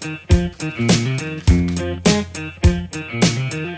有一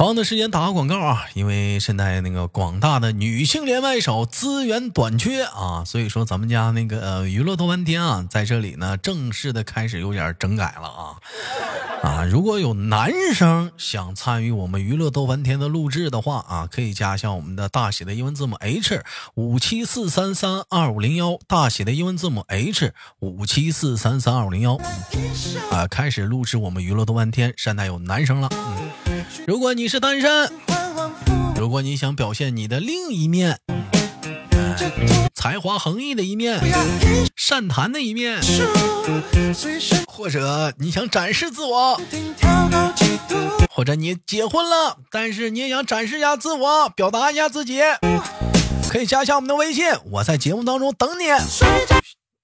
同样的时间打个广告啊，因为现在那个广大的女性连麦手资源短缺啊，所以说咱们家那个娱乐多半天啊，在这里呢正式的开始有点整改了啊。啊！如果有男生想参与我们娱乐逗翻天的录制的话啊，可以加一下我们的大写的英文字母 H 五七四三三二五零幺，大写的英文字母 H 五七四三三二五零幺。啊，开始录制我们娱乐逗翻天，现在有男生了，如果你是单身，如果你想表现你的另一面，才华横溢的一面，善谈的一面，或者你想展示自我，或者你结婚了，但是你也想展示一下自我，表达一下自己，可以加一下我们的微信，我在节目当中等你。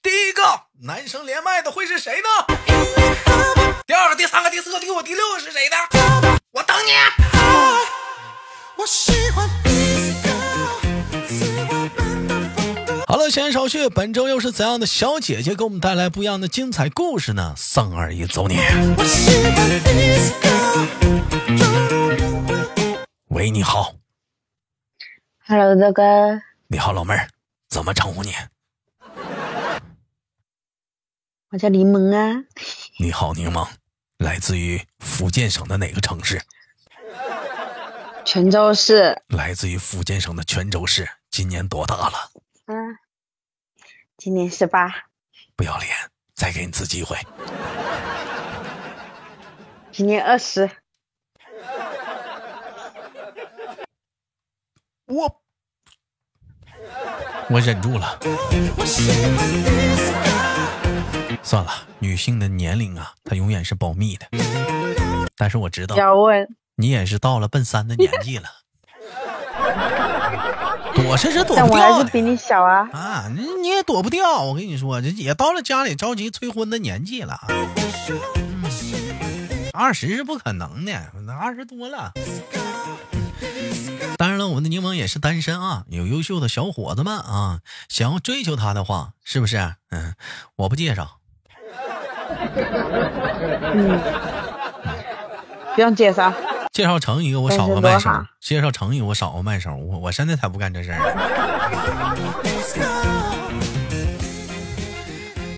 第一个男生连麦的会是谁呢？第二个、第三个、第四个、第五、第六个是谁呢？我等你。好了，闲言少叙，本周又是怎样的小姐姐给我们带来不一样的精彩故事呢？三二一，走你！喂，你好。Hello，大哥。你好，老妹儿，怎么称呼你？我叫柠檬啊。你好，柠檬，来自于福建省的哪个城市？泉州市。来自于福建省的泉州市，今年多大了？嗯，今年十八。不要脸，再给你次机会。今年二十。我我忍住了。算了，女性的年龄啊，她永远是保密的。但是我知道，要问你也是到了奔三的年纪了，躲是是躲不掉的。我还是比你小啊。啊，你你也躲不掉。我跟你说，这也到了家里着急催婚的年纪了。二十是不可能的，那二十多了。当然了，我们的柠檬也是单身啊，有优秀的小伙子们啊，想要追求她的话，是不是？嗯，我不介绍。嗯，不用介绍。介绍成一个我少个卖手介绍成一个我少个卖手，我我现在才不干这事儿呢。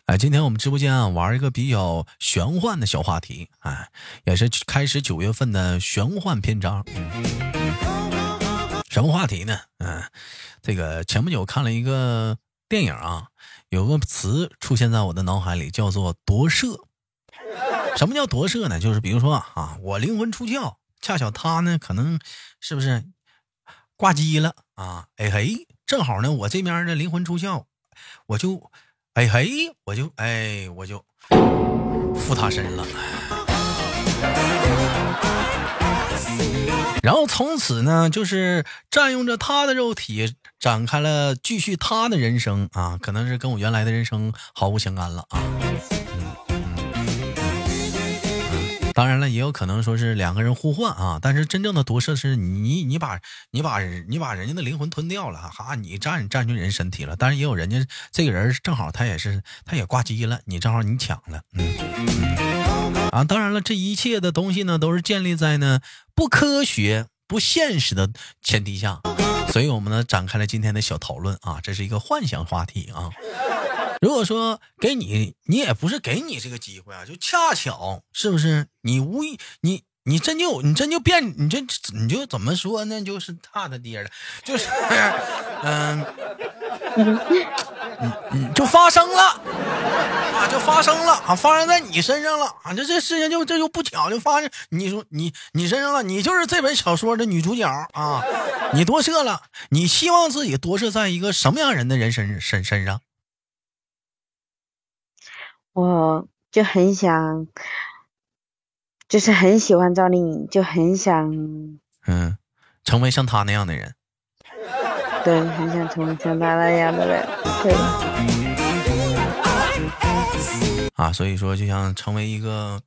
哎，今天我们直播间啊玩一个比较玄幻的小话题，哎，也是开始九月份的玄幻篇章。什么话题呢？嗯，这个前不久看了一个电影啊，有个词出现在我的脑海里，叫做夺舍。什么叫夺舍呢？就是比如说啊，我灵魂出窍，恰巧他呢，可能是不是挂机了啊？哎嘿，正好呢，我这边的灵魂出窍，我就哎嘿，我就哎我就附他身了。然后从此呢，就是占用着他的肉体，展开了继续他的人生啊，可能是跟我原来的人生毫无相干了啊。当然了，也有可能说是两个人互换啊，但是真正的夺舍是你你把你把你把人家的灵魂吞掉了，哈，你占占据人身体了。但是也有人家这个人正好他也是他也挂机了，你正好你抢了，嗯嗯啊。当然了，这一切的东西呢，都是建立在呢不科学、不现实的前提下，所以我们呢展开了今天的小讨论啊，这是一个幻想话题啊。如果说给你，你也不是给你这个机会啊，就恰巧是不是？你无意，你你真就你真就变，你这你就怎么说呢？就是他的爹了，就是 嗯，嗯嗯，就发生了啊，就发生了啊，发生在你身上了啊，这这事情就这就不巧就发生，你说你你身上了，你就是这本小说的女主角啊，你多射了，你希望自己多射在一个什么样人的人身身身上？我就很想，就是很喜欢赵丽颖，就很想，嗯，成为像她那样的人。对，很想成为像她那样的人。对。啊，所以说就想成为一个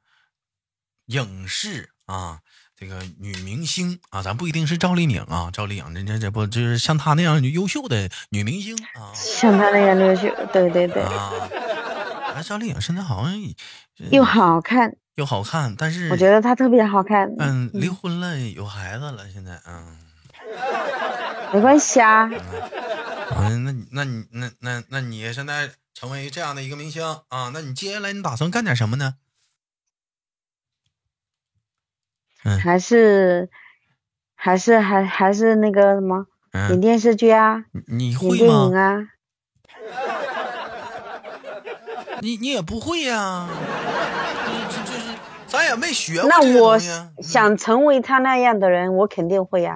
影视啊，这个女明星啊，咱不一定是赵丽颖啊，赵丽颖这这这不就是像她那样优秀的女明星啊？像她那样优秀，对对对。啊，哎，赵丽颖现在好像又好看又好看，但是我觉得她特别好看。嗯，离婚了，有孩子了，现在嗯。没关系啊。嗯，那你那你那那那你现在成为这样的一个明星啊？那你接下来你打算干点什么呢？嗯，还是还是还还是那个什么演电视剧啊？你会吗？电影啊？你你也不会呀？也没学过那我想成为他那样的人，我肯定会呀，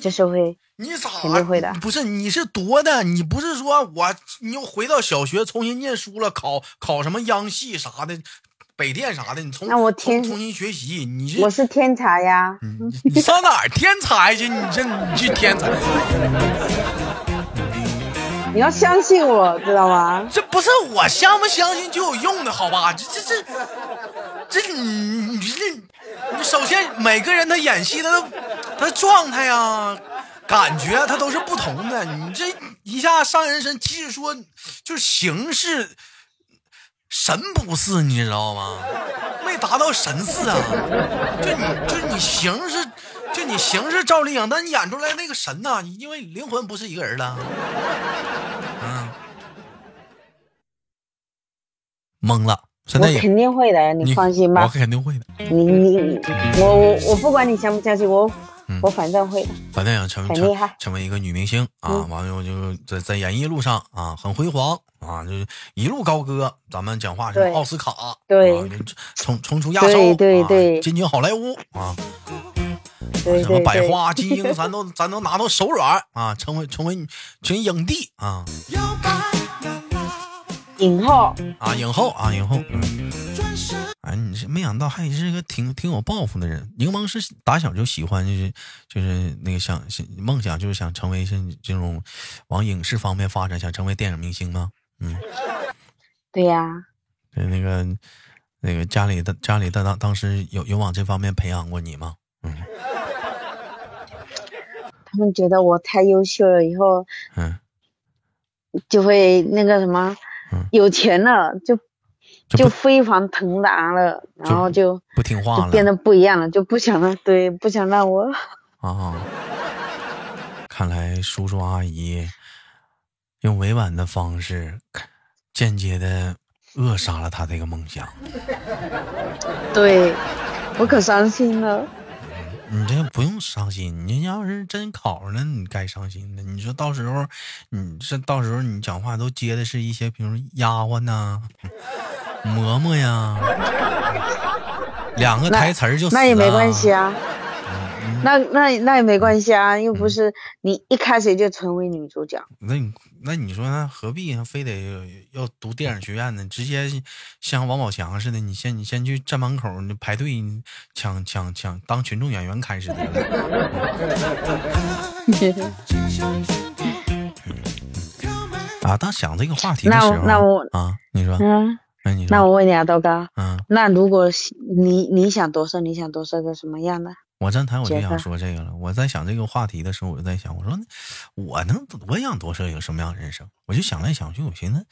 就是会。你咋肯定会的？不是，你是多的，你不是说我你又回到小学重新念书了，考考什么央戏啥的，北电啥的，你从那我天重新学习，你是我是天才呀！你上哪儿天才去？你这你去天才？你要相信我，知道吗？这不是我相不相信就有用的，好吧？这这这这你你这，你首先每个人他演戏的他状态呀。感觉他都是不同的，你这一下上人身，即使说就是形式神不似，你知道吗？没达到神似啊，就你就你形式，就你形式赵丽颖，但你演出来那个神呐，因为灵魂不是一个人了，嗯，懵了。我肯定会的，你放心吧，我肯定会的。你你我我我不管你相不相信我。我反正会的，反正想成成成为一个女明星啊！完了就在在演艺路上啊，很辉煌啊，就是一路高歌。咱们讲话是奥斯卡，对，冲冲出亚洲，对对，进军好莱坞啊，什么百花金鹰，咱都咱都拿到手软啊，成为成为成影帝啊，影后啊，影后啊，影后。嗯哎，你是没想到还是个挺挺有抱负的人。柠檬是打小就喜欢，就是就是那个想梦想，就是想成为像这种往影视方面发展，想成为电影明星吗？嗯，对呀。对，那个那个家里的家里的当当时有有往这方面培养过你吗？嗯。他们觉得我太优秀了，以后嗯就会那个什么，有钱了就。就飞黄腾达了，然后就不听话了，变得不一样了，就不想让对，不想让我啊。看来叔叔阿姨用委婉的方式，间接的扼杀了他这个梦想。对，我可伤心了。你这不用伤心，你要是真考上了，你该伤心的。你说到时候，你这到时候你讲话都接的是一些，比如丫鬟呐。嬷嬷呀，两个台词儿就那也没关系啊，那那那也没关系啊，又不是你一开始就成为女主角。那你那你说那何必非得要读电影学院呢？直接像王宝强似的，你先你先去站门口，你排队抢抢抢当群众演员开始的。啊，当想这个话题的时候，那我啊，你说嗯。那我问你啊，豆哥，嗯，那如果你你想夺舍，你想夺舍个什么样的？我站台我就想说这个了。我在想这个话题的时候，我就在想，我说我能我想多设一个什么样的人生？我就想来想去，我寻思，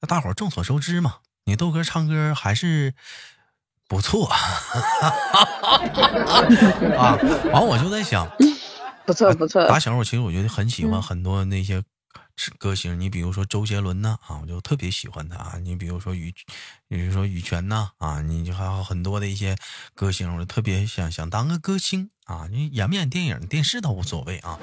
那大伙众所周知嘛，你豆哥唱歌还是不错 啊。完，我就在想，不错不错。打小我其实我觉得很喜欢很多那些。歌星，你比如说周杰伦呐，啊，我就特别喜欢他。你比如说羽，比如说羽泉呐，啊，你就还有很多的一些歌星，我就特别想想当个歌星啊，你演不演电影、电视都无所谓啊，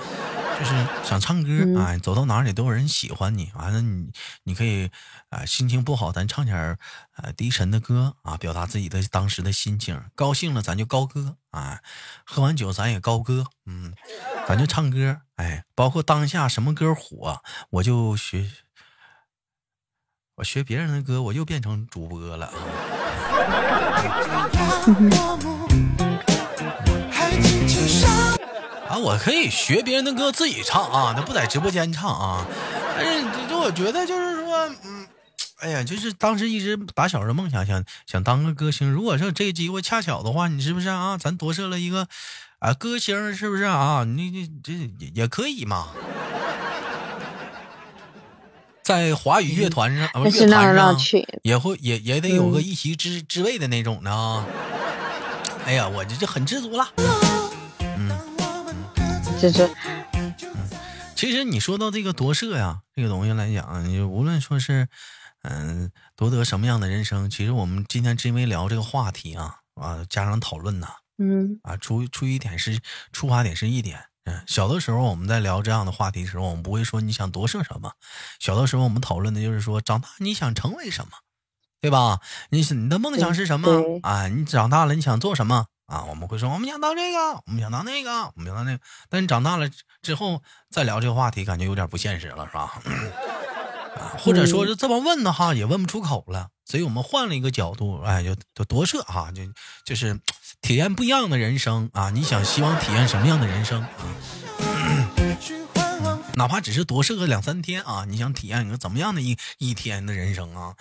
就是想唱歌啊，走到哪里都有人喜欢你。完了，你你可以啊，心情不好，咱唱点儿呃低沉的歌啊，表达自己的当时的心情。高兴了，咱就高歌啊，喝完酒咱也高歌，嗯，咱就唱歌。哎，包括当下什么歌火，我就学。我学别人的歌，我又变成主播了 啊！我可以学别人的歌自己唱啊，那不在直播间唱啊。但是，就我觉得就是说，嗯，哎呀，就是当时一直打小的梦想，想想当个歌星。如果说这个机会恰巧的话，你是不是啊？咱夺舍了一个啊歌星，是不是啊？你你这也也可以嘛。在华语乐团上，乐团上也会也也得有个一席之之位的那种的啊！哎呀，我这就很知足了。嗯，这这，嗯，其实你说到这个夺舍呀，这个东西来讲，你无论说是嗯夺得什么样的人生，其实我们今天因为聊这个话题啊啊，加上讨论呐，嗯啊，出出一点是出发点是一点。嗯，小的时候我们在聊这样的话题的时候，我们不会说你想夺舍什么。小的时候我们讨论的就是说，长大你想成为什么，对吧？你你的梦想是什么啊？你长大了你想做什么啊？我们会说我们想当这个，我们想当那个，我们想当那个。但你长大了之后再聊这个话题，感觉有点不现实了，是吧？啊，或者说是这么问的哈，也问不出口了。所以我们换了一个角度，哎，就就夺舍哈，就就是。体验不一样的人生啊！你想希望体验什么样的人生啊？哪怕只是多设个两三天啊！你想体验一个怎么样的一一天的人生啊？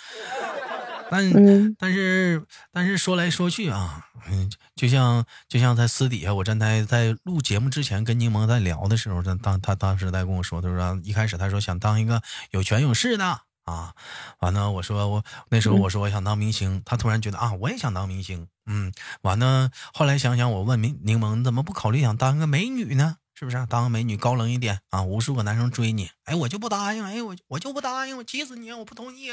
但但是但是说来说去啊，嗯，就像就像在私底下，我站在在录节目之前跟柠檬在聊的时候，他当他当时在跟我说，他说一开始他说想当一个有权有势的。啊，完了，我说我那时候我说我想当明星，他突然觉得啊，我也想当明星，嗯，完了，后来想想，我问柠柠檬，你怎么不考虑想当个美女呢？是不是当个美女高冷一点啊？无数个男生追你，哎，我就不答应，哎，我我就不答应，我气死你，我不同意。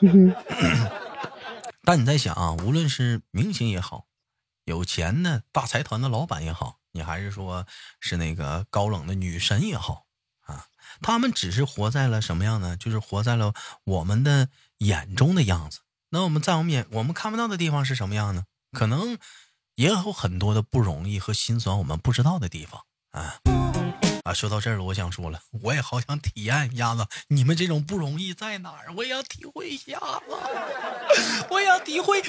但你在想啊，无论是明星也好，有钱的大财团的老板也好，你还是说是那个高冷的女神也好。他们只是活在了什么样呢？就是活在了我们的眼中的样子。那我们在我们眼我们看不到的地方是什么样呢？可能也有很多的不容易和心酸，我们不知道的地方啊啊！说到这儿了，我想说了，我也好想体验一下子你们这种不容易在哪儿，我也要体会一下子，我也要体会。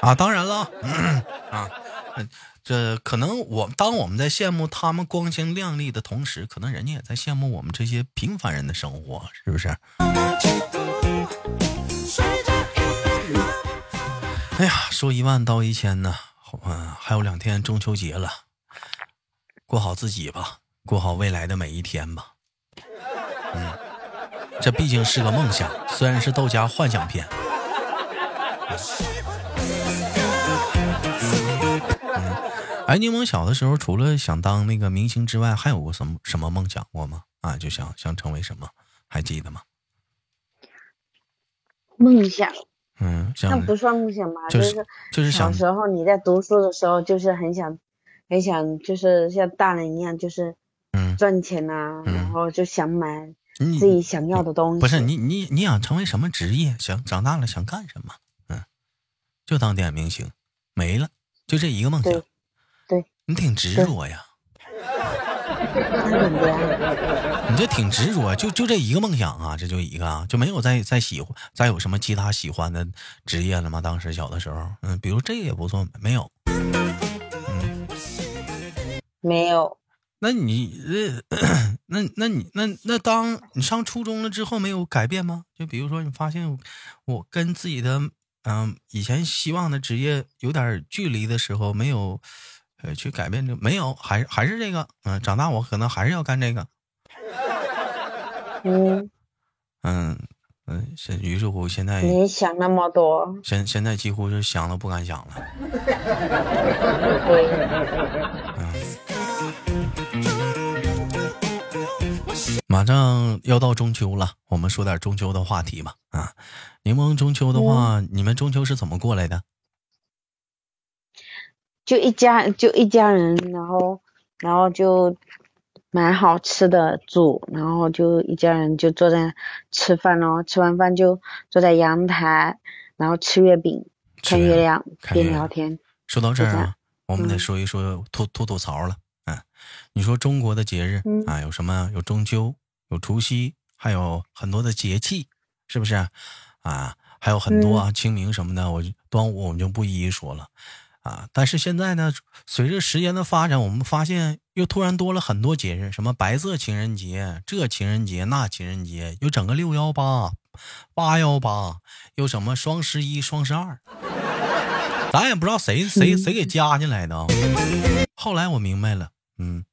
啊，当然了，啊。这可能我当我们在羡慕他们光鲜亮丽的同时，可能人家也在羡慕我们这些平凡人的生活，是不是？哎呀，说一万道一千呢，嗯，还有两天中秋节了，过好自己吧，过好未来的每一天吧。嗯，这毕竟是个梦想，虽然是豆家幻想片。哎，柠檬小的时候除了想当那个明星之外，还有过什么什么梦想过吗？啊，就想想成为什么，还记得吗？梦想，嗯，那不算梦想吧？就是就是小时候你在读书的时候，就是很想很想，就是像大人一样，就是嗯赚钱呐，然后就想买自己想要的东西。不是你你你想成为什么职业？想长大了想干什么？嗯，就当电影明星，没了，就这一个梦想。你挺执着呀，你这挺执着，就就这一个梦想啊，这就一个啊，就没有再再喜欢再有什么其他喜欢的职业了吗？当时小的时候，嗯，比如这个也不错，没有，嗯，没有。那你呃，那那你那那当你上初中了之后，没有改变吗？就比如说你发现我跟自己的嗯以前希望的职业有点距离的时候，没有。呃，去改变这没有，还是还是这个，嗯，长大我可能还是要干这个，嗯，嗯嗯，现于是乎现在你想那么多，现现在几乎是想都不敢想了，嗯，马上要到中秋了，我们说点中秋的话题吧，啊，柠檬中秋的话，你们中秋是怎么过来的？就一家就一家人，然后然后就买好吃的煮，然后就一家人就坐在吃饭咯，吃完饭就坐在阳台，然后吃月饼，看月亮，边聊天。说到这儿啊，我们得说一说吐吐吐槽了。嗯，你说中国的节日啊，有什么？有中秋，有除夕，还有很多的节气，是不是？啊，还有很多啊，清明什么的，我端午我们就不一一说了。啊！但是现在呢，随着时间的发展，我们发现又突然多了很多节日，什么白色情人节，这情人节那情人节，又整个六幺八、八幺八，又什么双十一、双十二，咱也不知道谁谁谁给加进来的啊。后来我明白了，嗯，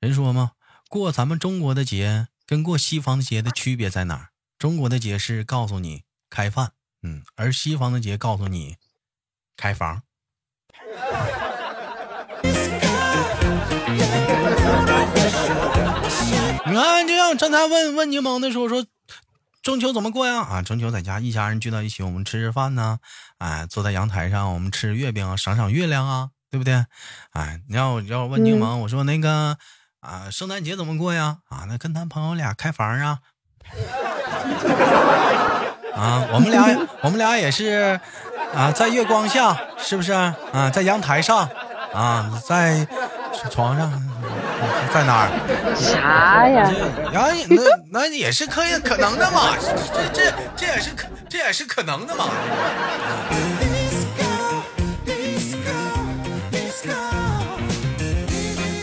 人说嘛，过咱们中国的节跟过西方的节的区别在哪儿？中国的节是告诉你开饭，嗯，而西方的节告诉你开房。你看，就像刚才问问柠檬的时候说，中秋怎么过呀？啊，中秋在家一家人聚到一起，我们吃吃饭呢，哎，坐在阳台上，我们吃月饼，赏赏月亮啊，对不对？哎，你要要问柠檬，我说那个啊，圣诞节怎么过呀？啊，那跟男朋友俩开房啊。啊，我们俩我们俩也是。啊，在月光下，是不是啊？在阳台上，啊，在床上，在哪儿？啥呀？呀，那那也是可以可能的嘛，这这这也是可这也是可能的嘛。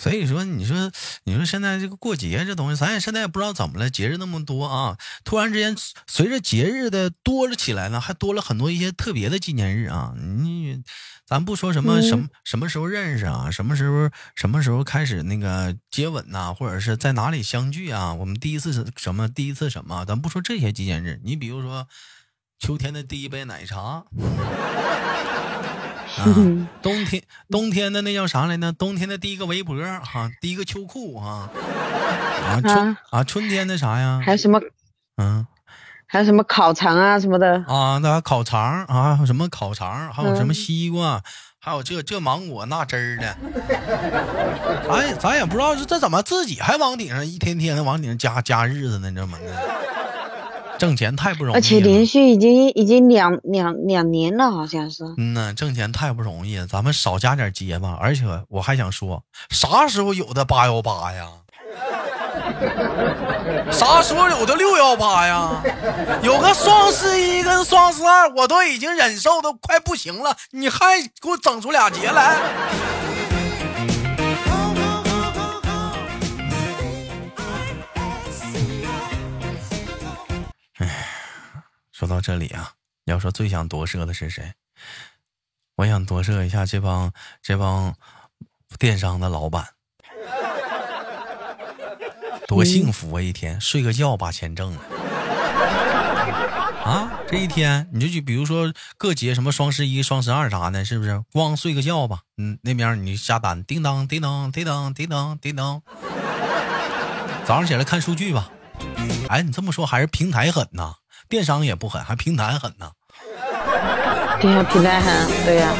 所以说，你说，你说现在这个过节这东西，咱也现在也不知道怎么了，节日那么多啊，突然之间随着节日的多了起来呢，还多了很多一些特别的纪念日啊。你，咱不说什么什么什么时候认识啊，什么时候什么时候开始那个接吻呐，或者是在哪里相聚啊，我们第一次什么，第一次什么，咱不说这些纪念日，你比如说秋天的第一杯奶茶。啊，冬天冬天的那叫啥来着？冬天的第一个围脖哈，第一个秋裤哈，啊春啊春天的啥呀？还有什么？嗯，还有什么烤肠啊什么的？啊，那烤肠啊，还有什么烤肠？还有什么西瓜？还有这这芒果那汁儿的？咱咱也不知道这这怎么自己还往顶上一天天的往顶上加加日子呢？这么的。挣钱太不容易，而且连续已经已经两两两年了，好像是。嗯呐，挣钱太不容易，咱们少加点节吧。而且我还想说，啥时候有的八幺八呀？啥时候有的六幺八呀？有个双十一跟双十二，我都已经忍受的快不行了，你还给我整出俩节来？说到这里啊，要说最想夺舍的是谁？我想夺舍一下这帮这帮电商的老板，多幸福啊！一天睡个觉把钱挣了啊！这一天你就就比如说各节什么双十一、双十二啥的，是不是？光睡个觉吧，嗯，那边你下单，叮当叮当叮当叮当叮当，早上起来看数据吧。哎，你这么说还是平台狠呐？电商也不狠，还平台狠呢。对呀，平台狠，对呀。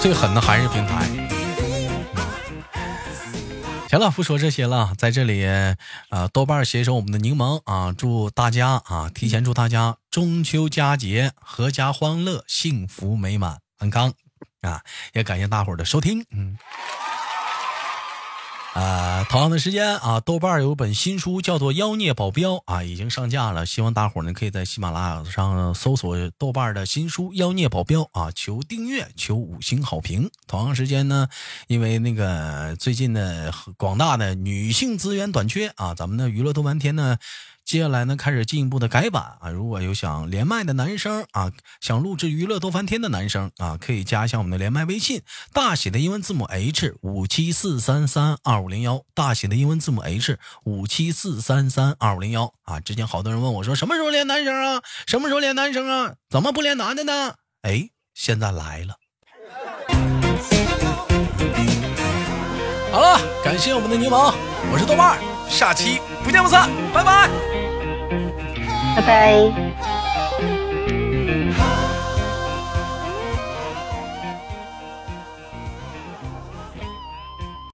最狠的还是平台。行了，不说这些了，在这里，呃，豆瓣携手我们的柠檬啊，祝大家啊，提前祝大家中秋佳节阖家欢乐，幸福美满，安康啊！也感谢大伙儿的收听，嗯。啊，同样的时间啊，豆瓣有本新书叫做《妖孽保镖》啊，已经上架了。希望大伙呢可以在喜马拉雅上搜索豆瓣的新书《妖孽保镖》啊，求订阅，求五星好评。同样时间呢，因为那个最近呢广大的女性资源短缺啊，咱们的娱乐多半天呢。接下来呢，开始进一步的改版啊！如果有想连麦的男生啊，想录制娱乐多翻天的男生啊，可以加一下我们的连麦微信，大写的英文字母 H 五七四三三二五零幺，大写的英文字母 H 五七四三三二五零幺啊！之前好多人问我说，什么时候连男生啊？什么时候连男生啊？怎么不连男的呢？哎，现在来了。好了，感谢我们的柠檬，我是豆瓣，下期不见不散，拜拜。拜拜。